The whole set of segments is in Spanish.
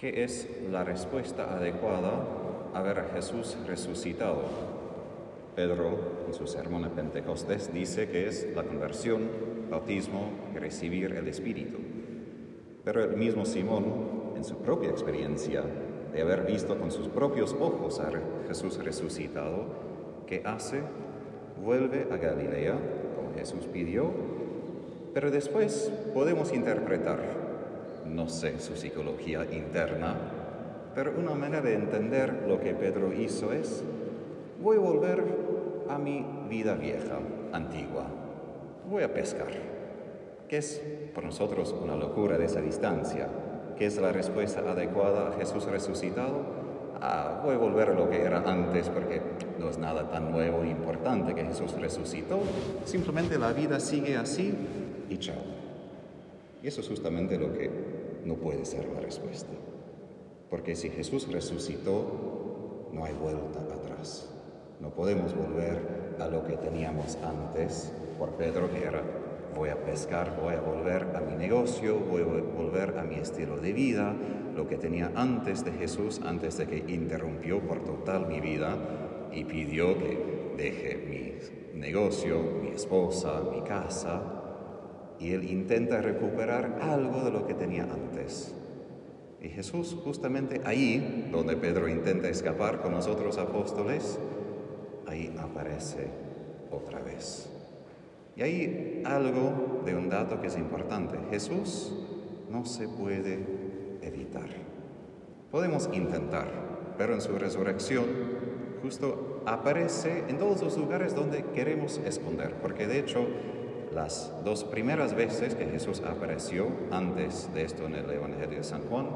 ¿Qué es la respuesta adecuada a ver a Jesús resucitado? Pedro, en su sermón de Pentecostés, dice que es la conversión, bautismo y recibir el Espíritu. Pero el mismo Simón, en su propia experiencia de haber visto con sus propios ojos a Jesús resucitado, ¿qué hace? Vuelve a Galilea, como Jesús pidió, pero después podemos interpretar no sé su psicología interna, pero una manera de entender lo que Pedro hizo es, voy a volver a mi vida vieja, antigua, voy a pescar, que es por nosotros una locura de esa distancia, que es la respuesta adecuada a Jesús resucitado. Ah, voy a volver a lo que era antes porque no es nada tan nuevo e importante que Jesús resucitó, simplemente la vida sigue así y chao. Y eso es justamente lo que no puede ser la respuesta. Porque si Jesús resucitó, no hay vuelta atrás. No podemos volver a lo que teníamos antes por Pedro, que era voy a pescar, voy a volver a mi negocio, voy a volver a mi estilo de vida, lo que tenía antes de Jesús, antes de que interrumpió por total mi vida y pidió que deje mi negocio, mi esposa, mi casa, y él intenta recuperar algo de lo que tenía antes. Y Jesús justamente ahí, donde Pedro intenta escapar con los otros apóstoles, ahí aparece otra vez. Y hay algo de un dato que es importante. Jesús no se puede evitar. Podemos intentar, pero en su resurrección justo aparece en todos los lugares donde queremos esconder, porque de hecho las dos primeras veces que Jesús apareció antes de esto en el Evangelio de San Juan,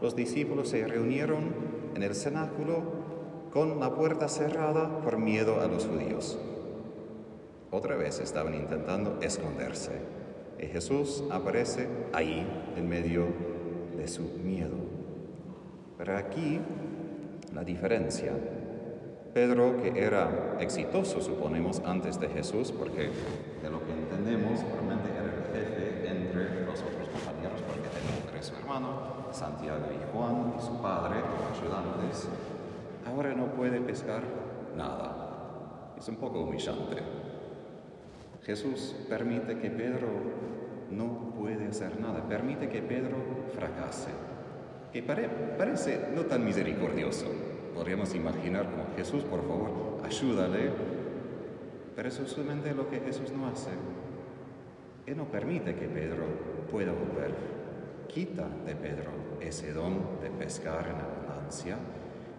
los discípulos se reunieron en el cenáculo con la puerta cerrada por miedo a los judíos. Otra vez estaban intentando esconderse y Jesús aparece ahí en medio de su miedo. Pero aquí la diferencia Pedro, que era exitoso, suponemos, antes de Jesús, porque de lo que entendemos, realmente era el jefe entre los otros compañeros, porque tenía tres hermanos, Santiago y Juan, y su padre, como ayudantes. Ahora no puede pescar nada. Es un poco humillante. Jesús permite que Pedro no puede hacer nada, permite que Pedro fracase, que parece no tan misericordioso podríamos imaginar como Jesús, por favor, ayúdale. Pero eso es solamente lo que Jesús no hace. Él no permite que Pedro pueda volver. Quita de Pedro ese don de pescar en abundancia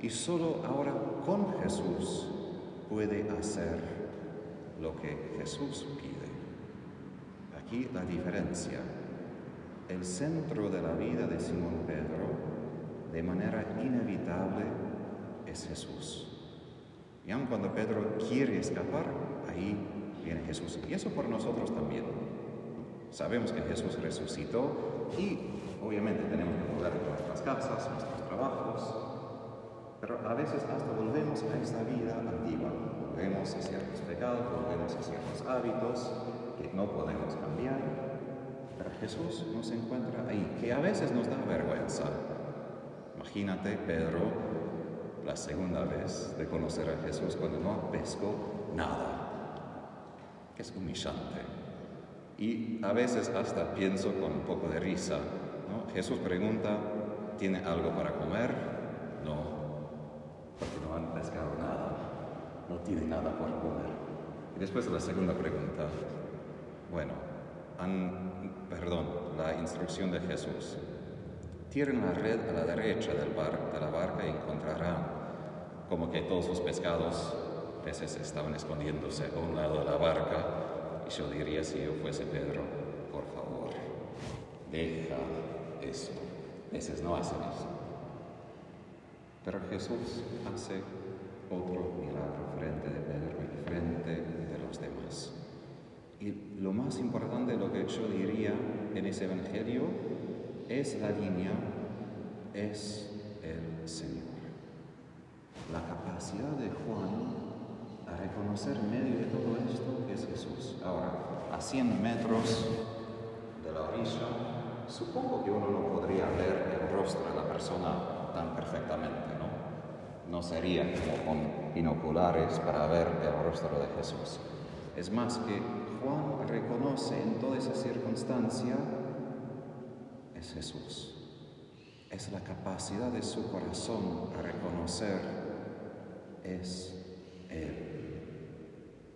y solo ahora con Jesús puede hacer lo que Jesús pide. Aquí la diferencia. El centro de la vida de Simón Pedro, de manera inevitable, es Jesús. Y aun cuando Pedro quiere escapar, ahí viene Jesús. Y eso por nosotros también. Sabemos que Jesús resucitó y obviamente tenemos que volver a nuestras casas, nuestros trabajos, pero a veces hasta volvemos a esta vida antigua. Volvemos a ciertos pecados, volvemos a ciertos hábitos que no podemos cambiar. Pero Jesús nos encuentra ahí, que a veces nos da vergüenza. Imagínate, Pedro, la segunda vez de conocer a Jesús cuando no pescó nada. Es humillante. Y a veces hasta pienso con un poco de risa. Jesús pregunta, ¿tiene algo para comer? No, porque no han pescado nada. No tiene nada para comer. Y después la segunda pregunta, bueno, han, perdón, la instrucción de Jesús. Tiren la red a la derecha del bar, de la barca y encontrarán como que todos los pescados, peces estaban escondiéndose a un lado de la barca. Yo diría, si yo fuese Pedro, por favor, deja eso. Peces no hacen eso. Pero Jesús hace otro milagro frente de Pedro y frente de los demás. Y lo más importante, lo que yo diría en ese Evangelio, es la línea, es el Señor. La capacidad de Juan a reconocer en medio de todo esto que es Jesús. Ahora, a 100 metros de la orilla, supongo que uno no podría ver el rostro de la persona tan perfectamente, ¿no? No sería como con binoculares para ver el rostro de Jesús. Es más que Juan reconoce en toda esa circunstancia es Jesús. Es la capacidad de su corazón a reconocer es.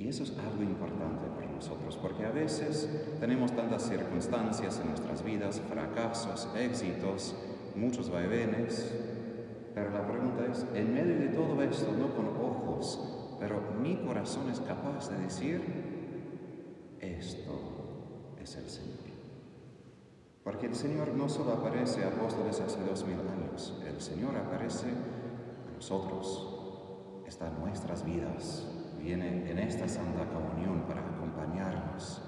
Y eso es algo importante para nosotros, porque a veces tenemos tantas circunstancias en nuestras vidas, fracasos, éxitos, muchos vaivenes, pero la pregunta es, en medio de todo esto, no con ojos, pero mi corazón es capaz de decir, esto es el Señor. Porque el Señor no solo aparece a apóstoles hace dos mil años, el Señor aparece a nosotros, está en nuestras vidas, viene en esta Santa Comunión para acompañarnos.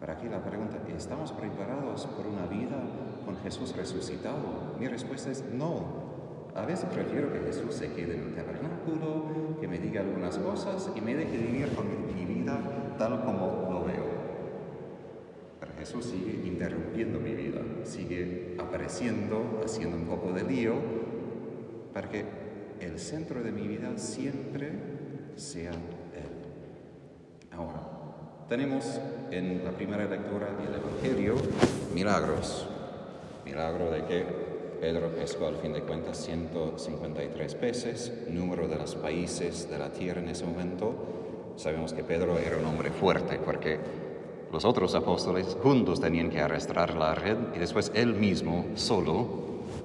Para aquí la pregunta, ¿estamos preparados por una vida con Jesús resucitado? Mi respuesta es no. A veces prefiero que Jesús se quede en el tabernáculo, que me diga algunas cosas y me deje vivir con mi vida tal como lo veo. Pero Jesús sigue interrumpiendo mi vida, sigue apareciendo, haciendo un poco de lío, para que el centro de mi vida siempre sea Él. Ahora, tenemos en la primera lectura del Evangelio milagros. Milagro de que Pedro pescó al fin de cuentas 153 peces, número de los países de la tierra en ese momento. Sabemos que Pedro era un hombre fuerte porque los otros apóstoles juntos tenían que arrastrar la red y después él mismo solo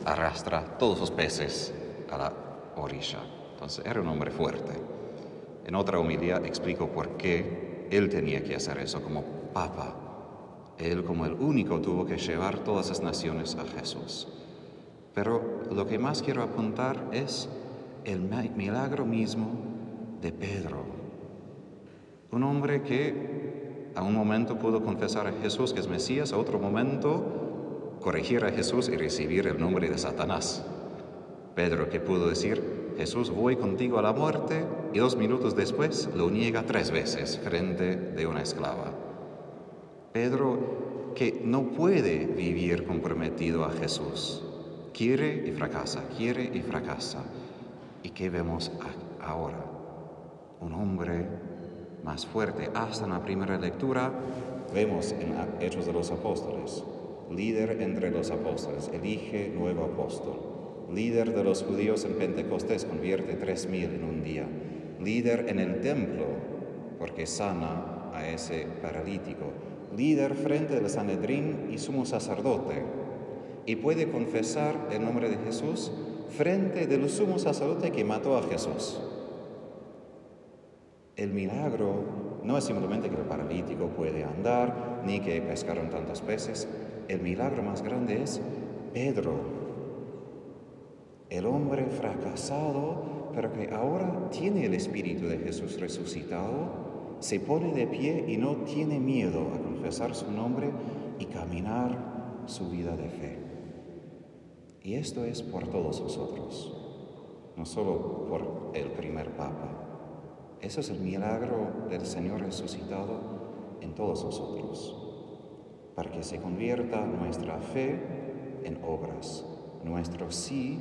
arrastra todos los peces a la orilla. Entonces era un hombre fuerte. En otra homilía explico por qué él tenía que hacer eso como papa. Él como el único tuvo que llevar todas las naciones a Jesús. Pero lo que más quiero apuntar es el milagro mismo de Pedro. Un hombre que a un momento pudo confesar a Jesús que es Mesías, a otro momento corregir a Jesús y recibir el nombre de Satanás. Pedro que pudo decir, Jesús, voy contigo a la muerte, y dos minutos después lo niega tres veces frente de una esclava. Pedro, que no puede vivir comprometido a Jesús, quiere y fracasa, quiere y fracasa. ¿Y qué vemos ahora? Un hombre más fuerte. Hasta en la primera lectura vemos en Hechos de los Apóstoles, líder entre los apóstoles, elige nuevo apóstol líder de los judíos en Pentecostés, convierte tres mil en un día, líder en el templo, porque sana a ese paralítico, líder frente del Sanedrín y sumo sacerdote, y puede confesar el nombre de Jesús frente del sumo sacerdote que mató a Jesús. El milagro no es simplemente que el paralítico puede andar, ni que pescaron tantos peces. El milagro más grande es Pedro, el hombre fracasado, pero que ahora tiene el Espíritu de Jesús resucitado, se pone de pie y no tiene miedo a confesar su nombre y caminar su vida de fe. Y esto es por todos nosotros, no solo por el primer Papa. Eso es el milagro del Señor resucitado en todos nosotros, para que se convierta nuestra fe en obras, nuestro sí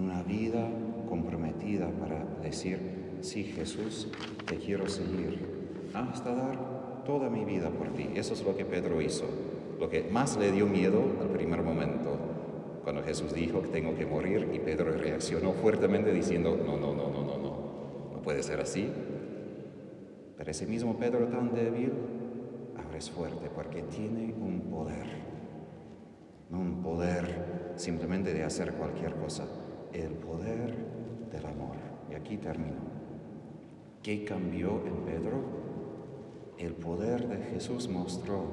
una vida comprometida para decir, sí Jesús, te quiero seguir, hasta dar toda mi vida por ti. Eso es lo que Pedro hizo, lo que más le dio miedo al primer momento, cuando Jesús dijo que tengo que morir y Pedro reaccionó fuertemente diciendo, no, no, no, no, no, no, no puede ser así. Pero ese mismo Pedro tan débil ahora es fuerte porque tiene un poder, no un poder simplemente de hacer cualquier cosa, el poder del amor. Y aquí termino. ¿Qué cambió en Pedro? El poder de Jesús mostró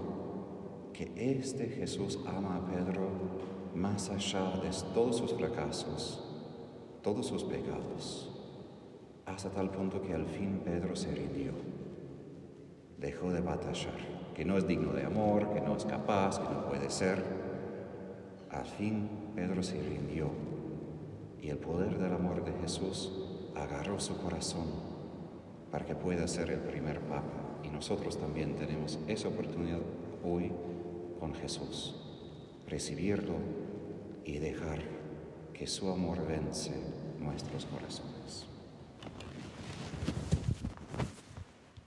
que este Jesús ama a Pedro más allá de todos sus fracasos, todos sus pecados, hasta tal punto que al fin Pedro se rindió, dejó de batallar, que no es digno de amor, que no es capaz, que no puede ser. Al fin Pedro se rindió y el poder del amor de Jesús agarró su corazón para que pueda ser el primer papa. Y nosotros también tenemos esa oportunidad hoy con Jesús. recibirlo y dejar que su amor vence nuestros corazones.